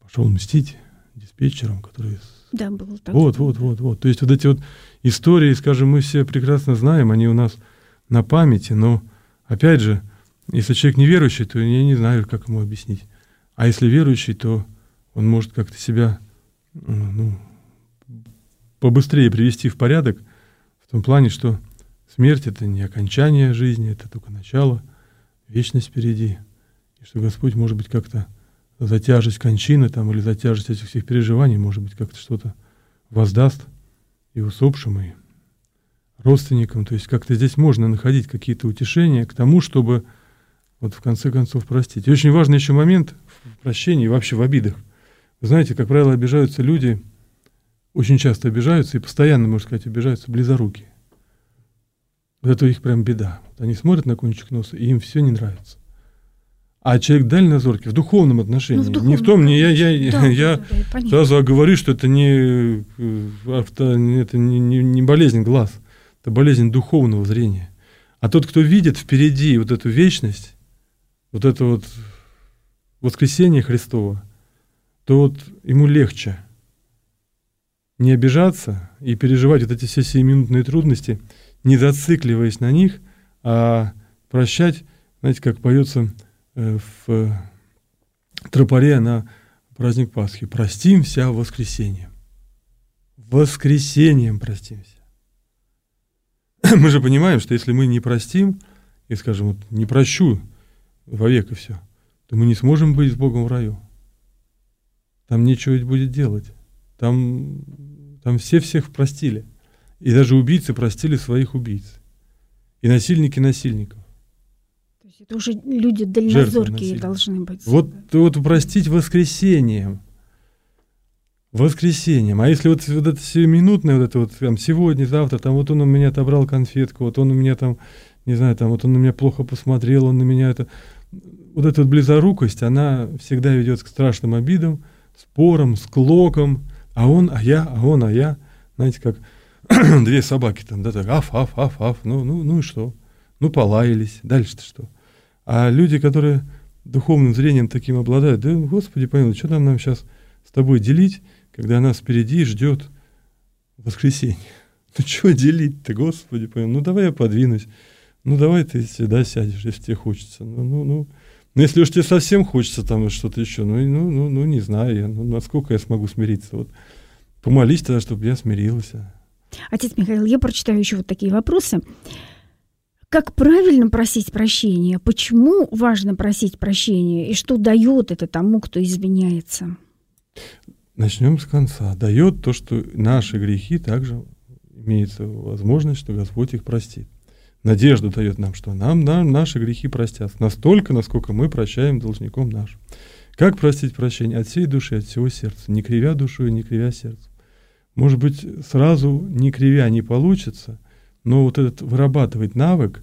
пошел мстить диспетчерам, которые... Да, было так. Вот, вот, вот, вот. То есть вот эти вот истории, скажем, мы все прекрасно знаем, они у нас на памяти, но, опять же, если человек неверующий, то я не знаю, как ему объяснить. А если верующий, то он может как-то себя ну, побыстрее привести в порядок, в том плане, что смерть — это не окончание жизни, это только начало, вечность впереди. И что Господь, может быть, как-то за тяжесть кончины там, или за тяжесть этих всех переживаний, может быть, как-то что-то воздаст и усопшим, и родственникам. То есть как-то здесь можно находить какие-то утешения к тому, чтобы вот в конце концов простить. И очень важный еще момент прощении и вообще в обидах. Вы знаете, как правило, обижаются люди, очень часто обижаются и постоянно, можно сказать, обижаются близорукие. Вот это их прям беда. Вот они смотрят на кончик носа, и им все не нравится. А человек дальнозоркий в духовном отношении. Ну, в духовном, не в том, не я, я, да, я да, да, сразу говорю, что это не, э, авто, это не, не, не болезнь глаз, это болезнь духовного зрения. А тот, кто видит впереди вот эту вечность, вот это вот воскресение Христова, то вот ему легче не обижаться и переживать вот эти все сиюминутные трудности, не зацикливаясь на них, а прощать, знаете, как поется Э, в тропаре на праздник Пасхи. Простимся в воскресенье. Воскресением простимся. Мы же понимаем, что если мы не простим, и скажем, вот, не прощу вовек и все, то мы не сможем быть с Богом в раю. Там нечего будет делать. Там, там все всех простили. И даже убийцы простили своих убийц. И насильники насильников. Это уже люди дальнозоркие должны быть. Вот, вот простить воскресением. Воскресением. А если вот, вот это сиюминутное, вот это вот там сегодня, завтра, там вот он у меня отобрал конфетку, вот он у меня там, не знаю, там вот он на меня плохо посмотрел, он на меня это... Вот эта близорукость, она всегда ведет к страшным обидам, спорам, склокам, а он, а я, а он, а я. Знаете, как две собаки там, да, так, аф, аф, аф, аф, ну, ну, ну и что? Ну, полаялись, дальше-то что? А люди, которые духовным зрением таким обладают, да, Господи, помилуй, что там нам сейчас с тобой делить, когда нас впереди ждет воскресенье? Ну, что делить-то, Господи, помилуй, ну, давай я подвинусь, ну, давай ты сюда сядешь, если тебе хочется, ну, ну, ну, ну, если уж тебе совсем хочется там что-то еще, ну, ну, ну, ну не знаю я, ну, насколько я смогу смириться, вот, помолись тогда, чтобы я смирился. Отец Михаил, я прочитаю еще вот такие вопросы. Как правильно просить прощения? Почему важно просить прощения? И что дает это тому, кто извиняется? Начнем с конца. Дает то, что наши грехи также имеется возможность, что Господь их простит. Надежду дает нам, что нам, нам наши грехи простят. Настолько, насколько мы прощаем должником нашим. Как простить прощение? От всей души, от всего сердца. Не кривя душу и не кривя сердце. Может быть, сразу не кривя не получится – но вот этот вырабатывать навык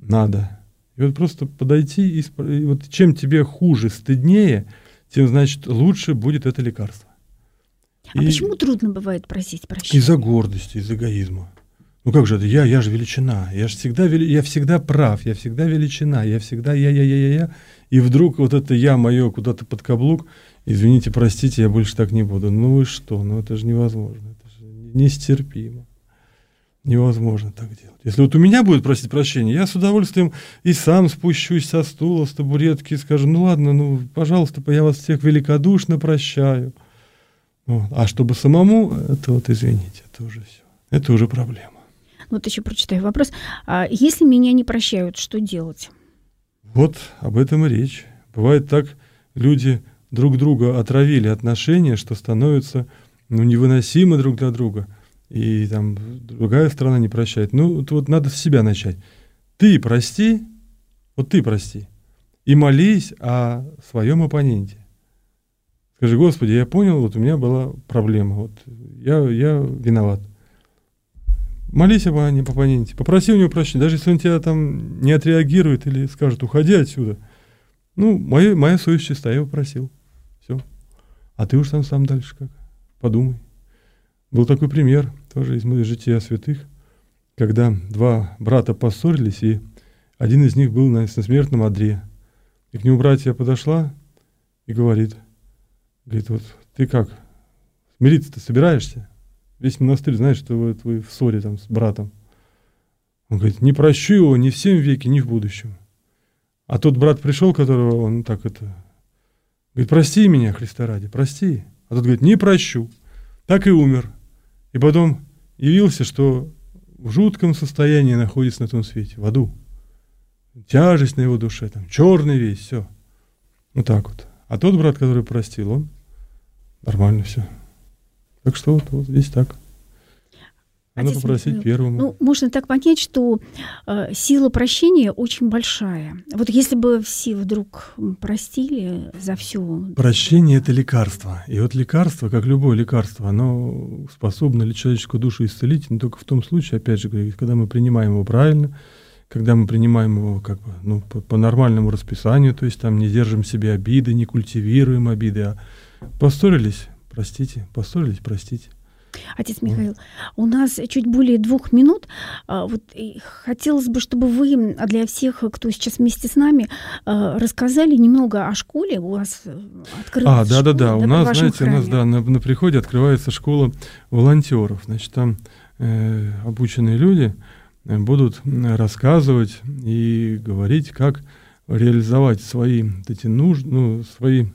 надо. И вот просто подойти и, и вот чем тебе хуже, стыднее, тем значит лучше будет это лекарство. А и почему трудно бывает просить прощения? Из-за гордости, из эгоизма. Ну как же это? Я, я же величина. Я же всегда, вели, я всегда прав, я всегда величина, я всегда я, я, я, я, я. И вдруг вот это я мое куда-то под каблук, извините, простите, я больше так не буду. Ну и что? Ну это же невозможно. Это же нестерпимо. Невозможно так делать. Если вот у меня будет просить прощения, я с удовольствием и сам спущусь со стула, с табуретки и скажу, ну ладно, ну, пожалуйста, я вас всех великодушно прощаю. Вот. А чтобы самому, это вот, извините, это уже все. Это уже проблема. Вот еще прочитаю вопрос. А если меня не прощают, что делать? Вот об этом и речь. Бывает так, люди друг друга отравили отношения, что становятся ну, невыносимы друг для друга. И там другая сторона не прощает. Ну, вот надо с себя начать. Ты прости, вот ты прости, и молись о своем оппоненте. Скажи, Господи, я понял, вот у меня была проблема, вот я, я виноват. Молись об оппоненте, попроси у него прощения, даже если он тебя там не отреагирует или скажет, уходи отсюда. Ну, моя, моя совесть чиста, я его просил. Все. А ты уж там сам дальше как. Подумай. Был такой пример, тоже из моих жития святых, когда два брата поссорились, и один из них был на смертном одре. И к нему братья подошла и говорит, говорит, вот ты как, смириться-то собираешься? Весь монастырь знает, что вы, вы в ссоре там с братом. Он говорит, не прощу его ни в всем веке, ни в будущем. А тот брат пришел, которого он так это... Говорит, прости меня, Христа ради, прости. А тот говорит, не прощу. Так и умер. И потом явился, что в жутком состоянии находится на том свете, в аду. Тяжесть на его душе, там, черный весь, все. Вот так вот. А тот брат, который простил, он нормально все. Так что вот, вот здесь так. Надо Отец попросить Михаил, первому. Ну, можно так понять, что э, сила прощения очень большая. Вот если бы все вдруг простили за все. Прощение это лекарство. И вот лекарство, как любое лекарство, оно способно ли человеческую душу исцелить, но только в том случае, опять же, когда мы принимаем его правильно, когда мы принимаем его как бы, ну, по, по нормальному расписанию, то есть там не держим себе обиды, не культивируем обиды, а поссорились, простите, поссорились, простите. Отец Михаил, у нас чуть более двух минут. А, вот хотелось бы, чтобы вы для всех, кто сейчас вместе с нами, а, рассказали немного о школе. У вас э, открылась А, да, да, да. У нас, знаете, храме. у нас да на, на приходе открывается школа волонтеров. Значит, там э, обученные люди э, будут рассказывать и говорить, как реализовать свои эти нужд, ну, свои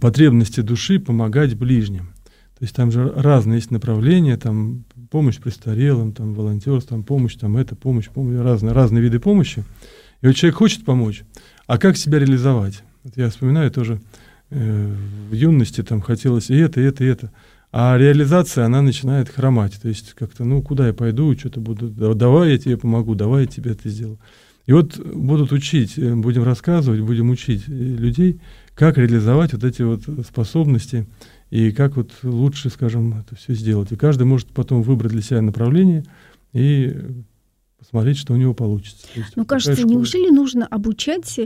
потребности души, помогать ближним. То есть там же разные есть направления, там помощь престарелым, там волонтерство, там помощь, там это, помощь, помощь, разные, разные виды помощи. И вот человек хочет помочь, а как себя реализовать? Вот я вспоминаю тоже э, в юности там хотелось и это, и это, и это. А реализация, она начинает хромать. То есть как-то, ну, куда я пойду, что-то буду, давай я тебе помогу, давай я тебе это сделаю. И вот будут учить, э, будем рассказывать, будем учить э, людей, как реализовать вот эти вот способности, и как вот лучше, скажем, это все сделать. И каждый может потом выбрать для себя направление и посмотреть, что у него получится. Ну, кажется, школа... неужели нужно обучать,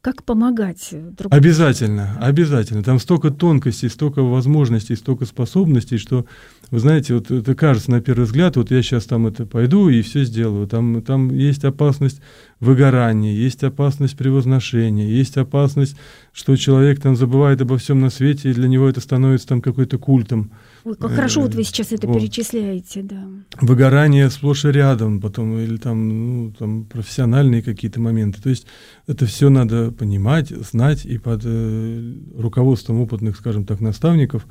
как помогать другому? Обязательно, обязательно. Там столько тонкостей, столько возможностей, столько способностей, что, вы знаете, вот это кажется на первый взгляд, вот я сейчас там это пойду и все сделаю. Там, там есть опасность выгорания, есть опасность превозношения, есть опасность, что человек там забывает обо всем на свете, и для него это становится там какой-то культом. Ой, как хорошо вот вы сейчас это вот. перечисляете, да. Выгорание сплошь и рядом, потом или там, ну, там профессиональные какие-то моменты. То есть это все надо понимать, знать и под э, руководством опытных, скажем так, наставников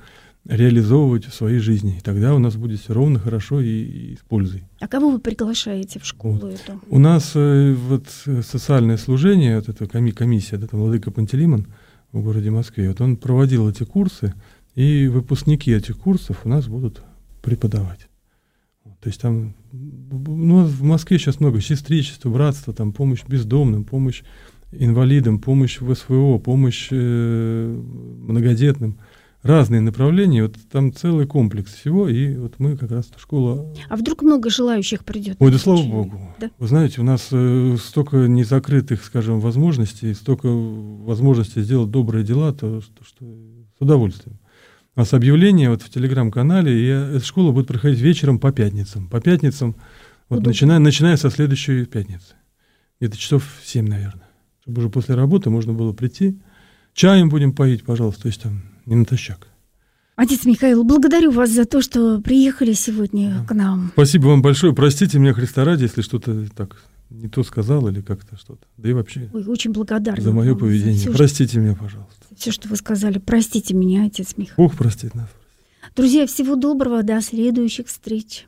реализовывать в своей жизни. И тогда у нас будет все ровно, хорошо и, и с пользой. А кого вы приглашаете в школу вот. эту? У нас э, вот социальное служение, вот эта комиссия, это Владыка Пантелеймон в городе Москве, вот он проводил эти курсы, и выпускники этих курсов у нас будут преподавать. То есть там, ну, в Москве сейчас много сестричества, братства, там помощь бездомным, помощь инвалидам, помощь в СВО, помощь э, многодетным. Разные направления, вот там целый комплекс всего, и вот мы как раз школа... А вдруг много желающих придет? Ой, да слава богу. Да? Вы знаете, у нас э, столько незакрытых, скажем, возможностей, столько возможностей сделать добрые дела, то что, что с удовольствием. У нас объявление вот в телеграм-канале, и эта школа будет проходить вечером по пятницам. По пятницам, вот начиная, начиная со следующей пятницы. Где-то часов 7, наверное. Чтобы уже после работы можно было прийти. Чаем будем поить, пожалуйста, то есть там не натощак. Отец Михаил, благодарю вас за то, что приехали сегодня да. к нам. Спасибо вам большое. Простите меня, Христа ради, если что-то так не то сказал или как-то что-то. Да и вообще. Ой, очень благодарна. За мое поведение. За все, Простите что... меня, пожалуйста. Все, что вы сказали. Простите меня, отец Михаил. Бог простит нас. Друзья, всего доброго. До следующих встреч.